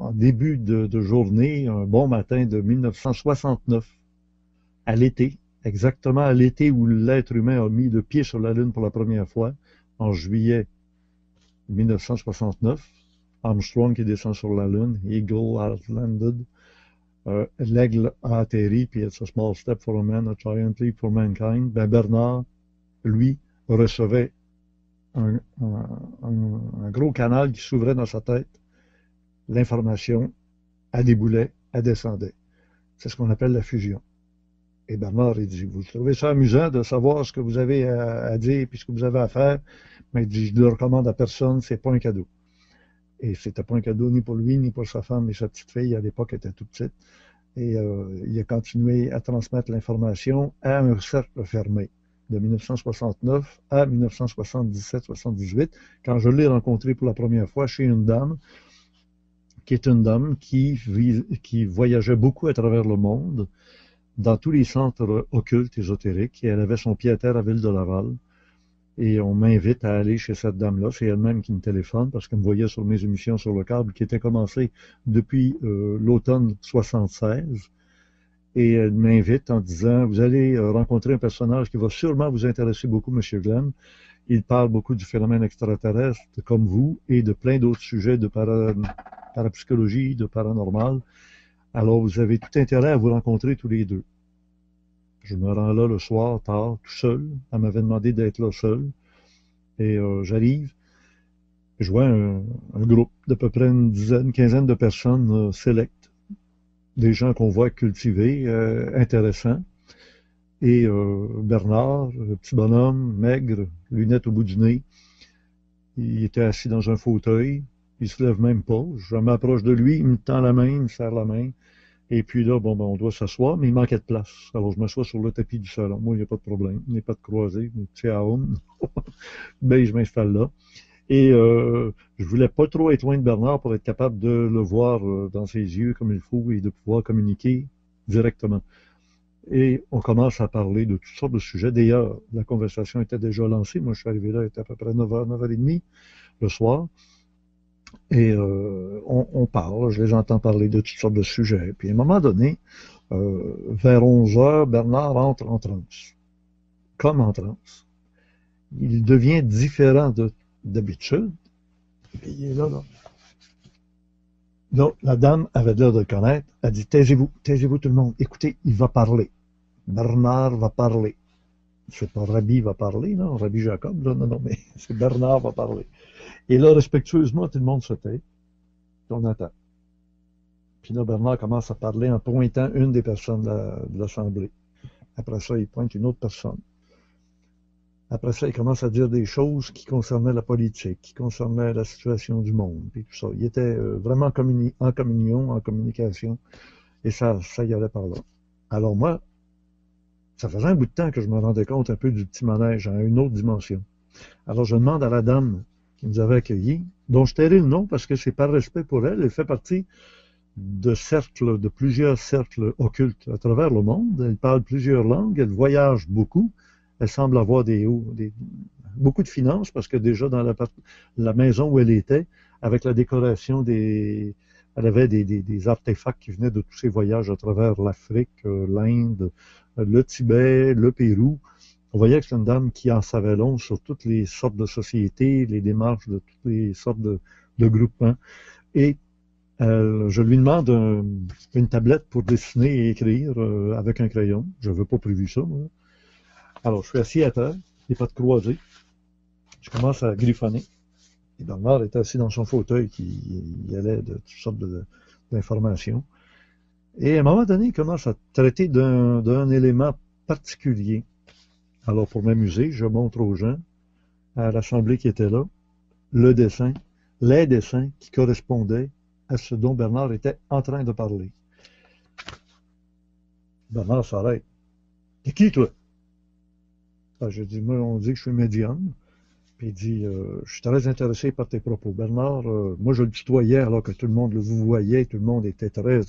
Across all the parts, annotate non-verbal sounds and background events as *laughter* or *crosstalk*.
en début de, journée, un bon matin de 1969, à l'été, exactement à l'été où l'être humain a mis le pied sur la Lune pour la première fois, en juillet 1969. Armstrong qui descend sur la Lune, Eagle has landed, euh, l'aigle a atterri, puis it's a small step for a man, a giant leap for mankind. Ben Bernard, lui, recevait un, gros canal qui s'ouvrait dans sa tête. L'information, elle déboulait, elle descendait. C'est ce qu'on appelle la fusion. Et Bernard, il dit, vous trouvez ça amusant de savoir ce que vous avez à, dire et ce que vous avez à faire, mais il dit, je ne le recommande à personne, c'est pas un cadeau. Et c'était pas un cadeau ni pour lui, ni pour sa femme, mais sa petite fille, à l'époque, était toute petite. Et euh, il a continué à transmettre l'information à un cercle fermé de 1969 à 1977-78, quand je l'ai rencontré pour la première fois chez une dame, qui est une dame qui, voyageait beaucoup à travers le monde, dans tous les centres occultes, ésotériques, et elle avait son pied à terre à Ville de Laval. Et on m'invite à aller chez cette dame-là. C'est elle-même qui me téléphone parce qu'elle me voyait sur mes émissions sur le câble qui étaient commencées depuis euh, l'automne 76. Et elle m'invite en disant, vous allez euh, rencontrer un personnage qui va sûrement vous intéresser beaucoup, M. Glenn. Il parle beaucoup du phénomène extraterrestre comme vous et de plein d'autres sujets de parapsychologie, de paranormal. Alors vous avez tout intérêt à vous rencontrer tous les deux. Je me rends là le soir, tard, tout seul. Elle m'avait demandé d'être là seul. Et euh, j'arrive. Je vois un, groupe d'à peu près une dizaine, quinzaine de personnes euh, sélectes. Des gens qu'on voit cultivés, euh, intéressants. Et Bernard, le petit bonhomme, maigre, lunettes au bout du nez, il était assis dans un fauteuil. Il se lève même pas. Je m'approche de lui, il me tend la main, il me serre la main. Et puis là, bon, ben, on doit s'asseoir, mais il manquait de place. Alors, je m'assois sur le tapis du salon. Moi, il n'y a pas de problème. Il n'y a pas de croisée. C'est à home. *laughs* ben, je m'installe là. Et euh, je voulais pas trop être loin de Bernard pour être capable de le voir euh, dans ses yeux comme il faut et de pouvoir communiquer directement. Et on commence à parler de toutes sortes de sujets. D'ailleurs, la conversation était déjà lancée. Moi, je suis arrivé là, il était à peu près 9h, 9h30 le soir. Et euh, on, parle, je les entends parler de toutes sortes de sujets. Puis à un moment donné, euh, vers 11 heures, Bernard entre en transe. Comme en transe. Il devient différent d'habitude. Puis il est là, là. Donc, la dame avait l'air de le connaître. Elle dit, taisez-vous, taisez-vous tout le monde. Écoutez, il va parler. Bernard va parler. C'est pas Rabbi va parler, non? Rabbi Jacob, non, non, mais *laughs* c'est Bernard va parler. Et là, respectueusement, tout le monde se tait. On attend. Puis là, Bernard commence à parler en pointant une des personnes de l'Assemblée. Après ça, il pointe une autre personne. Après ça, il commence à dire des choses qui concernaient la politique, qui concernaient la situation du monde, puis tout ça. Il était euh, vraiment en communion, en communication, et ça, ça y allait par là. Alors moi, ça faisait un bout de temps que je me rendais compte un peu du petit manège à une autre dimension. Alors je demande à la dame qui nous avait accueillis, dont je tairai le nom parce que c'est par respect pour elle. Elle fait partie de cercles, de plusieurs cercles occultes à travers le monde. Elle parle plusieurs langues, elle voyage beaucoup. Elle semble avoir des, beaucoup de finances parce que déjà dans la, maison où elle était, avec la décoration des, elle avait des, des, artefacts qui venaient de tous ses voyages à travers l'Afrique, euh, l'Inde, le Tibet, le Pérou. On voyait que c'est une dame qui en savait long sur toutes les sortes de sociétés, les démarches de toutes les sortes de, groupements. Et euh, je lui demande une tablette pour dessiner et écrire euh, avec un crayon. Je veux pas prévu ça, moi. Alors, je suis assis à terre, il n'y a pas de croisée. Je commence à griffonner. Bernard est assis dans son fauteuil qui y allait de toutes sortes d'informations. Et à un moment donné, il commence à traiter d'un élément particulier. Alors, pour m'amuser, je montre aux gens, à l'assemblée qui était là, le dessin, les dessins qui correspondaient à ce dont Bernard était en train de parler. Bernard s'arrête. T'es qui, toi? Ah, je dis, moi, on dit que je suis médium. Puis il dit, euh, je suis très intéressé par tes propos. Bernard, euh, moi, je le tutoyais alors que tout le monde le voyait, tout le monde était très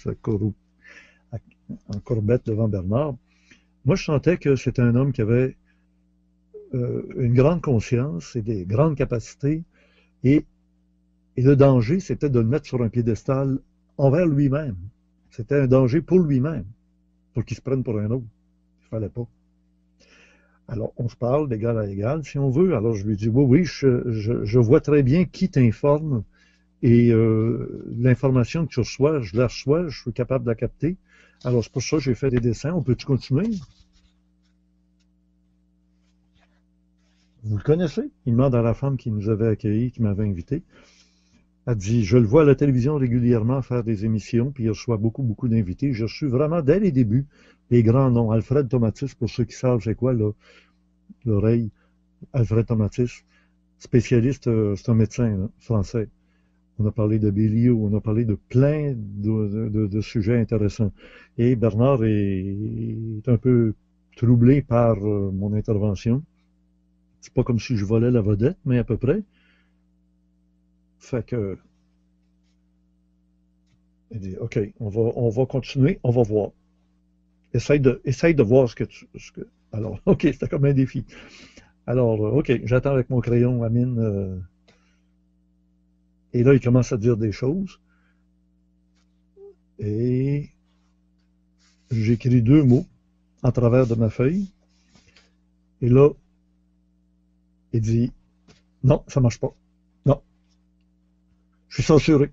en courbette devant Bernard. Moi, je sentais que c'était un homme qui avait euh, une grande conscience et des grandes capacités. Et, et le danger, c'était de le mettre sur un piédestal envers lui-même. C'était un danger pour lui-même, pour qu'il se prenne pour un autre. Il fallait pas. Alors, on se parle d'égal à égal, si on veut. Alors, je lui dis, oui, oui, je, vois très bien qui t'informe et euh, l'information que tu reçois, je la reçois, je suis capable de la capter. Alors, c'est pour ça que j'ai fait des dessins. On peut-tu continuer? Vous le connaissez? Il demande à la femme qui nous avait accueillis, qui m'avait invité. Elle dit, je le vois à la télévision régulièrement faire des émissions, puis il reçoit beaucoup, beaucoup d'invités. Je suis vraiment, dès les débuts, les grands noms. Alfred Tomatis, pour ceux qui savent c'est quoi l'oreille. Alfred Tomatis, spécialiste, euh, c'est un médecin français. On a parlé de Béliot, on a parlé de plein de, sujets intéressants. Et Bernard est, un peu troublé par euh, mon intervention. C'est pas comme si je volais la vedette, mais à peu près. Fait que. Il dit, OK, on va, on va continuer, on va voir. Essaye de, essaye de voir ce que tu. Ce que... Alors, *laughs* OK, c'était comme un défi. Alors, euh, OK, j'attends avec mon crayon, Amine. Euh... Et là, il commence à dire des choses. Et j'écris deux mots en travers de ma feuille. Et là, il dit Non, ça ne marche pas. Je suis censuré.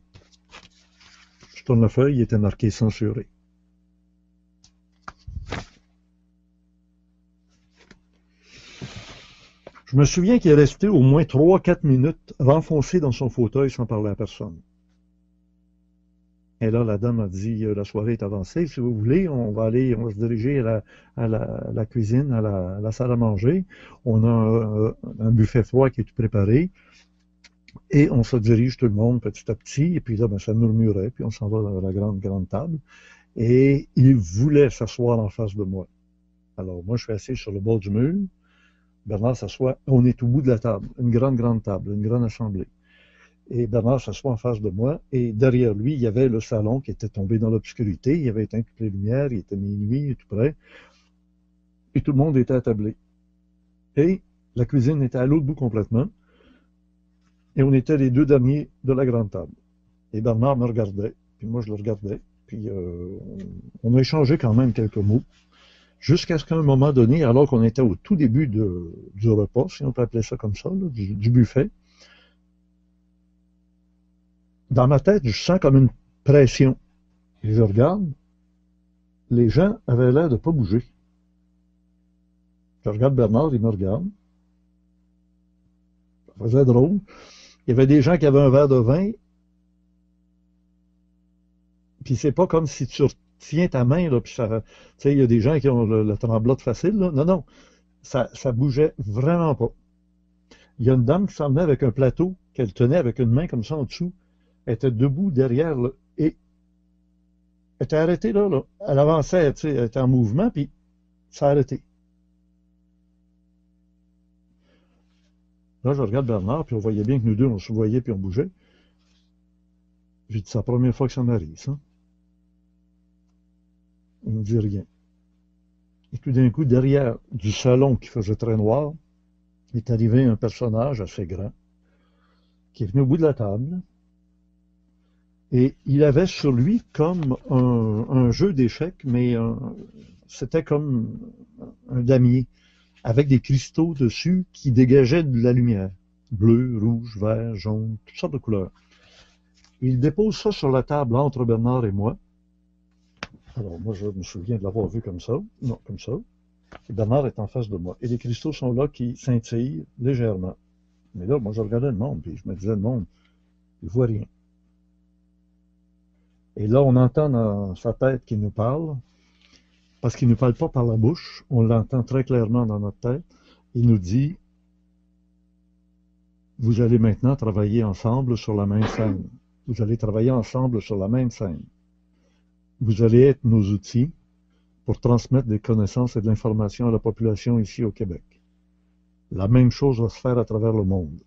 Je tourne la feuille, il était marqué censuré. Je me souviens qu'il est resté au moins 3-4 minutes renfoncé dans son fauteuil sans parler à personne. Et là, la dame a dit, euh, la soirée est avancée, si vous voulez, on va aller, on va se diriger à la, cuisine, à la, salle à manger. On a un, un buffet froid qui est tout préparé. Et on se dirige tout le monde petit à petit, et puis là, ben, ça murmurait, puis on s'en va dans la grande, grande table. Et il voulait s'asseoir en face de moi. Alors, moi, je suis assis sur le bord du mur. Bernard s'assoit, on est au bout de la table, une grande, grande table, une grande assemblée. Et Bernard s'assoit en face de moi, et derrière lui, il y avait le salon qui était tombé dans l'obscurité, il avait éteint toutes les lumières, il était minuit, tout près, et tout le monde était attablé. Et la cuisine était à l'autre bout complètement, et on était les deux derniers de la grande table. Et Bernard me regardait, puis moi je le regardais, puis euh, on a échangé quand même quelques mots, jusqu'à ce qu'à un moment donné, alors qu'on était au tout début du repas, si on peut appeler ça comme ça, du, buffet, dans ma tête, je sens comme une pression. Et je regarde, les gens avaient l'air de ne pas bouger. Je regarde Bernard, il me regarde. Ça faisait drôle. Il y avait des gens qui avaient un verre de vin, puis c'est pas comme si tu tiens ta main, là, puis ça, tu sais, il y a des gens qui ont le, tremblote facile, là. Non, non, ça, ça bougeait vraiment pas. Il y a une dame qui s'en avec un plateau qu'elle tenait avec une main comme ça en dessous. Elle était debout derrière, là, et elle était arrêtée, là, là. Elle avançait, tu sais, elle était en mouvement, puis ça a arrêté. Je regarde Bernard, puis on voyait bien que nous deux, on se voyait, puis on bougeait. J'ai dit, c'est la première fois que ça m'arrive, ça. Il ne dit rien. Et tout d'un coup, derrière du salon qui faisait très noir, est arrivé un personnage assez grand, qui est venu au bout de la table, et il avait sur lui comme un, jeu d'échecs, mais c'était comme un damier avec des cristaux dessus qui dégageaient de la lumière. Bleu, rouge, vert, jaune, toutes sortes de couleurs. Il dépose ça sur la table entre Bernard et moi. Alors, moi, je me souviens de l'avoir vu comme ça. Non, comme ça. Bernard est en face de moi. Et les cristaux sont là qui scintillent légèrement. Mais là, moi, je regardais le monde, puis je me disais, le monde, il voit rien. Et là, on entend dans sa tête qui nous parle, parce qu'il ne parle pas par la bouche, on l'entend très clairement dans notre tête. Il nous dit, vous allez maintenant travailler ensemble sur la même scène. Vous allez travailler ensemble sur la même scène. Vous allez être nos outils pour transmettre des connaissances et de l'information à la population ici au Québec. La même chose va se faire à travers le monde.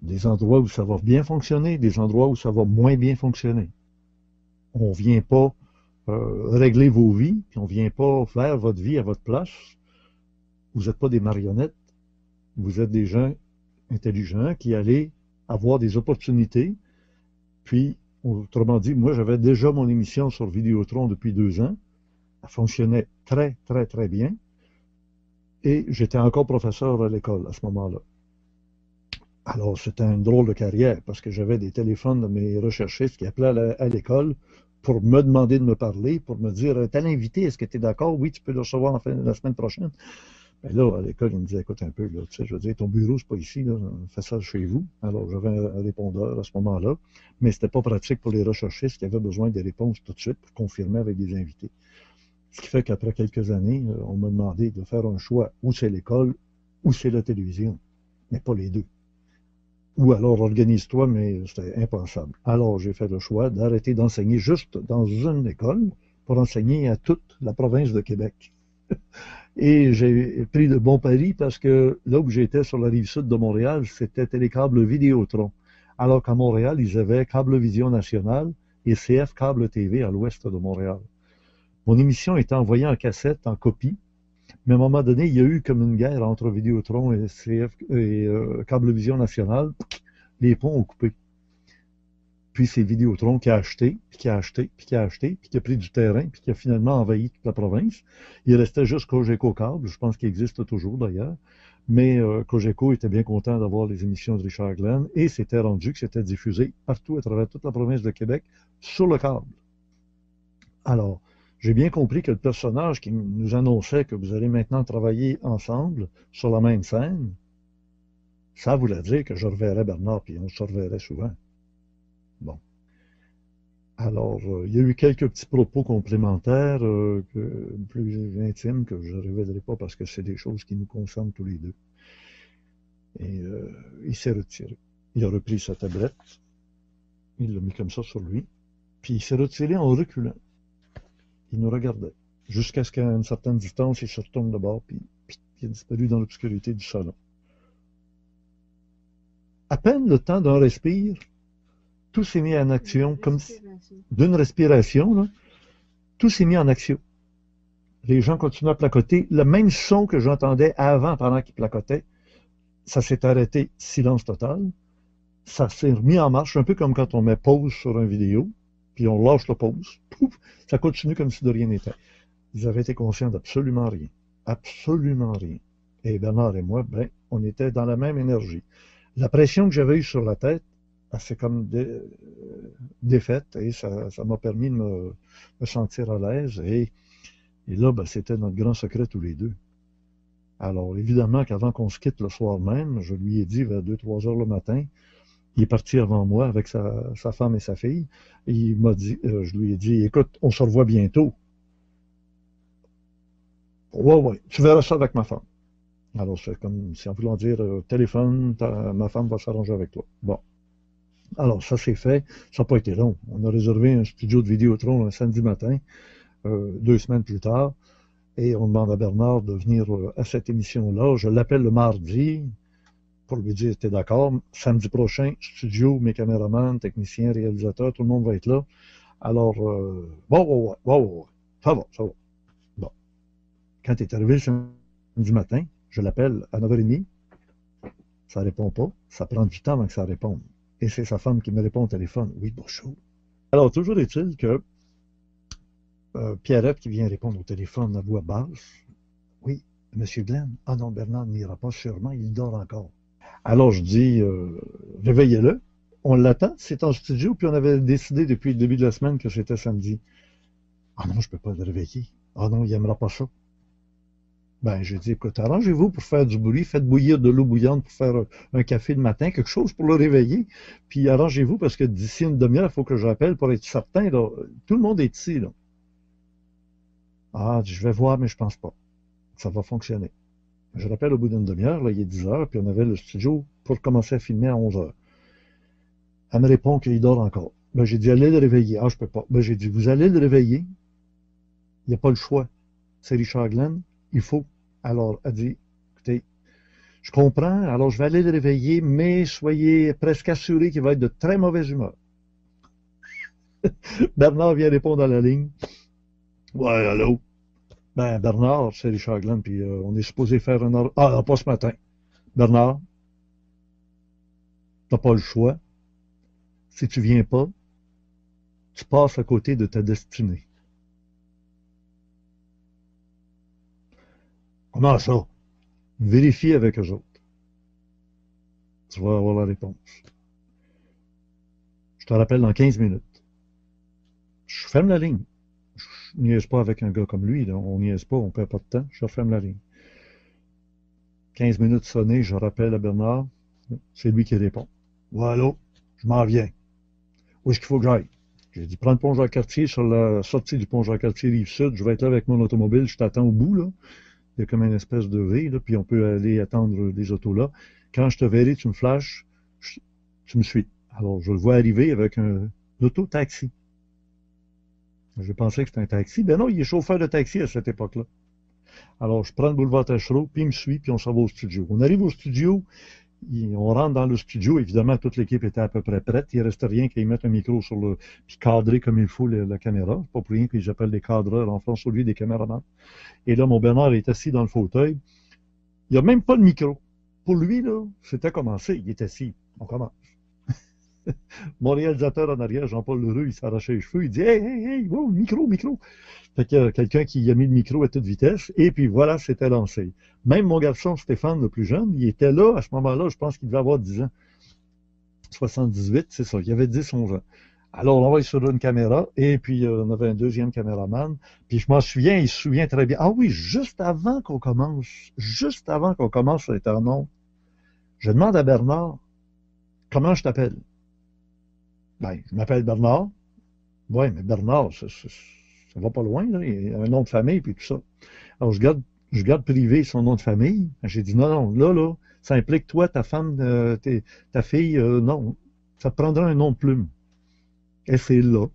Des endroits où ça va bien fonctionner, des endroits où ça va moins bien fonctionner. On ne vient pas euh, régler vos vies, puis on ne vient pas faire votre vie à votre place. Vous n'êtes pas des marionnettes. Vous êtes des gens intelligents qui allez avoir des opportunités, puis Autrement dit, moi, j'avais déjà mon émission sur Vidéotron depuis deux ans. Elle fonctionnait très, très, très bien. Et j'étais encore professeur à l'école à ce moment-là. Alors, c'était une drôle de carrière parce que j'avais des téléphones de mes recherchistes qui appelaient à l'école pour me demander de me parler, pour me dire Tel invité, est-ce que tu es d'accord? Oui, tu peux le recevoir la semaine prochaine. Ben là, à l'école, il me disait Écoute un peu, là, tu sais, je veux dire, ton bureau, c'est pas ici, là, fais ça chez vous. Alors, j'avais un répondeur à ce moment-là, mais c'était pas pratique pour les recherchistes qui avaient besoin des réponses tout de suite pour confirmer avec des invités. Ce qui fait qu'après quelques années, euh, on m'a demandé de faire un choix où c'est l'école, ou c'est la télévision, mais pas les deux. Ou alors organise-toi, mais c'était impensable. Alors j'ai fait le choix d'arrêter d'enseigner juste dans une école pour enseigner à toute la province de Québec. *laughs* Et j'ai pris de bons paris parce que là où j'étais sur la rive sud de Montréal, c'était Télécable Vidéotron. Alors qu'à Montréal, ils avaient Cablevision Nationale et CF Cable TV à l'ouest de Montréal. Mon émission était envoyée en cassette, en copie, mais à un moment donné, il y a eu comme une guerre entre Vidéotron et, CF, et euh, Cablevision Nationale. Les ponts ont coupé. Puis c'est Vidéotron qui a acheté, puis qui a acheté, puis qui a acheté, puis qui a pris du terrain, puis qui a finalement envahi toute la province. Il restait juste Cogeco Cable, je pense qu'il existe toujours d'ailleurs. Mais euh, Cogeco était bien content d'avoir les émissions de Richard Glenn et c'était rendu que c'était diffusé partout à travers toute la province de Québec sur le câble. Alors, j'ai bien compris que le personnage qui nous annonçait que vous allez maintenant travailler ensemble sur la même scène, ça voulait dire que je reverrais Bernard, puis on se reverrait souvent. Bon. Alors, euh, il y a eu quelques petits propos complémentaires, euh, plus intimes, que je ne révélerai pas parce que c'est des choses qui nous concernent tous les deux. Et euh, il s'est retiré. Il a repris sa tablette, il l'a mis comme ça sur lui, puis il s'est retiré en reculant il nous regardait. Jusqu'à ce qu'à une certaine distance, il se retourne de bord, puis, il a disparu dans l'obscurité du salon. À peine le temps d'un respire, tout s'est mis en action, comme d'une respiration, tout s'est mis en action. Les gens continuaient à placoter. Le même son que j'entendais avant pendant qu'ils placotaient, ça s'est arrêté, silence total. Ça s'est remis en marche, un peu comme quand on met pause sur une vidéo puis on lâche la pause. Pouf, ça continue comme si de rien n'était. Ils avaient été conscients d'absolument rien. Absolument rien. Et Bernard et moi, ben, on était dans la même énergie. La pression que j'avais eue sur la tête, elle s'est comme défaite et ça m'a permis de me, sentir à l'aise. Et, et, là, ben, c'était notre grand secret tous les deux. Alors, évidemment qu'avant qu'on se quitte le soir même, je lui ai dit vers 2-3 heures le matin, il est parti avant moi avec sa, femme et sa fille. il m'a dit, euh, je lui ai dit, écoute, on se revoit bientôt. Ouais, ouais, tu verras ça avec ma femme. Alors, c'est comme si en voulant dire, euh, téléphone, ma femme va s'arranger avec toi. Bon. Alors, ça c'est fait. Ça n'a pas été long. On a réservé un studio de Vidéotron un samedi matin, euh, deux semaines plus tard, et on demande à Bernard de venir à cette émission-là. Je l'appelle le mardi pour lui dire, t'es d'accord, samedi prochain, studio, mes caméramans, techniciens, réalisateurs, tout le monde va être là. Alors, euh, bon, bon, bon, bon, ça va, ça va. Bon. Quand est arrivé le samedi matin, je l'appelle à 9h30, ça répond pas, ça prend du temps avant que ça réponde. Et c'est sa femme qui me répond au téléphone, oui, bonjour. Alors, toujours est-il que euh, Pierrette qui vient répondre au téléphone à voix basse, oui, Monsieur Glenn, ah non, Bernard n'ira pas sûrement, il dort encore. Alors je dis, euh, réveillez-le. On l'attend, c'est en studio, puis on avait décidé depuis le début de la semaine que c'était samedi. Ah non, je ne peux pas le réveiller. Ah non, il n'aimera pas ça. Ben, j'ai dit, écoute, arrangez-vous pour faire du bruit, faites bouillir de l'eau bouillante pour faire un café le matin, quelque chose pour le réveiller. Puis arrangez-vous parce que d'ici une demi-heure, il faut que je rappelle pour être certain. Là, tout le monde est ici. Là. Ah, je vais voir, mais je pense pas. Ça va fonctionner. Je rappelle au bout d'une demi-heure, là, il est 10 heures, puis on avait le studio pour commencer à filmer à 11 heures. Elle me répond qu'il dort encore. Ben, j'ai dit, allez le réveiller. Ah, je peux pas. Ben, j'ai dit, vous allez le réveiller. Il n'y a pas le choix. C'est Richard Glenn. Il faut. Alors, elle dit, écoutez, je comprends, alors je vais aller le réveiller, mais soyez presque assuré qu'il va être de très mauvaise humeur. *laughs* Bernard vient répondre à la ligne. Ouais, allô? Ben, Bernard, c'est Richard Glenn, puis euh, on est supposé faire un... Ah, pas ce matin. Bernard, t'as pas le choix. Si tu viens pas, tu passes à côté de ta destinée. Comment ça? Vérifie avec eux autres. Tu vas avoir la réponse. Je te rappelle dans 15 minutes. Je ferme la ligne. Niaise pas avec un gars comme lui. Là. On niaise pas, on perd pas de temps. Je ferme la ligne. 15 minutes sonnées, je rappelle à Bernard. C'est lui qui répond. Voilà, je m'en viens. Où est-ce qu'il faut que j'aille? J'ai dit, prends le pont Jacques-Cartier sur la sortie du pont Jacques-Cartier Rive-Sud. Je vais être là avec mon automobile. Je t'attends au bout, là. Il y a comme une espèce de V, puis on peut aller attendre des autos là. Quand je te verrai, tu me flashes, tu me suis. Alors, je le vois arriver avec un auto-taxi. Je pensais que c'était un taxi. Ben non, il est chauffeur de taxi à cette époque-là. Alors, je prends le boulevard Tachereau, puis il me suit, puis on s'en va au studio. On arrive au studio, on rentre dans le studio. Évidemment, toute l'équipe était à peu près prête. Il ne restait rien qu'ils mettre un micro sur le. puis cadrer comme il faut la, caméra. C'est pas pour rien qu'ils appellent des cadreurs en France, au lieu des caméramans. Et là, mon Bernard est assis dans le fauteuil. Il n'y a même pas de micro. Pour lui, là, c'était commencé. Il est assis. On commence. *laughs* Mon réalisateur en arrière, Jean-Paul Leroux, il s'arrachait les cheveux. Il dit Hey, hey, hey, micro, micro. Fait y a quelqu'un qui a mis le micro à toute vitesse. Et puis voilà, c'était lancé. Même mon garçon Stéphane, le plus jeune, il était là à ce moment-là. Je pense qu'il devait avoir 10 ans. 78, c'est ça. Il avait 10, 11 ans. Alors, on va sur une caméra, et puis euh, on avait un deuxième caméraman. Puis je m'en souviens, il se souvient très bien. Ah oui, juste avant qu'on commence, juste avant qu'on commence nom, je demande à Bernard, comment je t'appelle? Ben, je m'appelle Bernard. Oui, mais Bernard, ça, ça, va pas loin, là. Il a un nom de famille, puis tout ça. Alors, je garde, je garde privé son nom de famille. J'ai dit, non, non, là, là, ça implique toi, ta femme, euh, ta fille, euh, non. Ça prendra un nom de plume. Et c'est là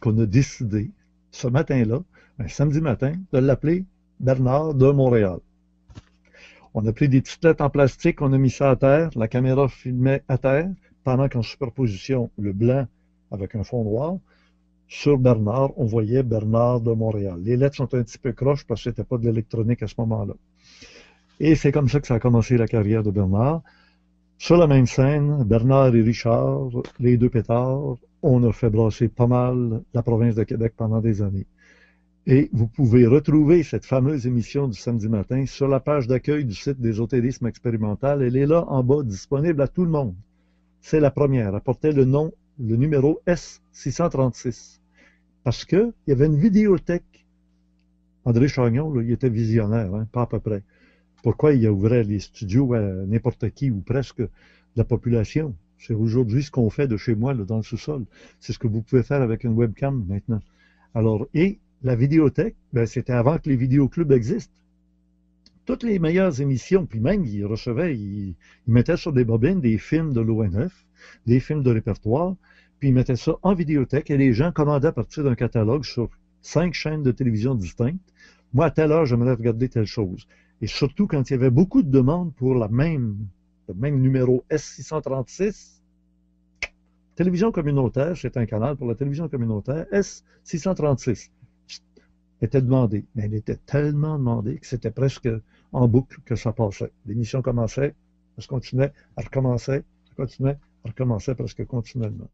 qu'on a décidé, ce matin-là, un samedi matin, de l'appeler Bernard de Montréal. On a pris des petites lettres en plastique, on a mis ça à terre, la caméra filmait à terre, pendant qu'en superposition, le blanc avec un fond noir, sur Bernard, on voyait Bernard de Montréal. Les lettres sont un petit peu croches parce que c'était pas de l'électronique à ce moment-là. Et c'est comme ça que ça a commencé la carrière de Bernard. Sur la même scène, Bernard et Richard, les deux pétards, on a fait brasser pas mal la province de Québec pendant des années. Et vous pouvez retrouver cette fameuse émission du samedi matin sur la page d'accueil du site des Otérismes expérimental. Elle est là en bas, disponible à tout le monde. C'est la première. Elle portait le nom, le numéro S636. Parce qu'il y avait une vidéothèque. André Chagnon, il était visionnaire, hein, pas à peu près. Pourquoi il ouvrait les studios à n'importe qui ou presque la population? C'est aujourd'hui ce qu'on fait de chez moi, dans le sous-sol. C'est ce que vous pouvez faire avec une webcam maintenant. Alors, et la vidéothèque, ben, c'était avant que les vidéoclubs existent. Toutes les meilleures émissions, puis même, ils recevaient, ils, mettaient sur des bobines des films de l'ONF, des films de répertoire, puis ils mettaient ça en vidéothèque et les gens commandaient à partir d'un catalogue sur cinq chaînes de télévision distinctes. Moi, à telle heure, j'aimerais regarder telle chose. Et surtout quand il y avait beaucoup de demandes pour le même numéro S636. Télévision communautaire, c'est un canal pour la télévision communautaire, S636 était demandé. Mais elle était tellement demandée que c'était presque en boucle que ça passait. L'émission commençait, elle se continuait, elle recommençait, elle continuait, elle recommençait presque continuellement.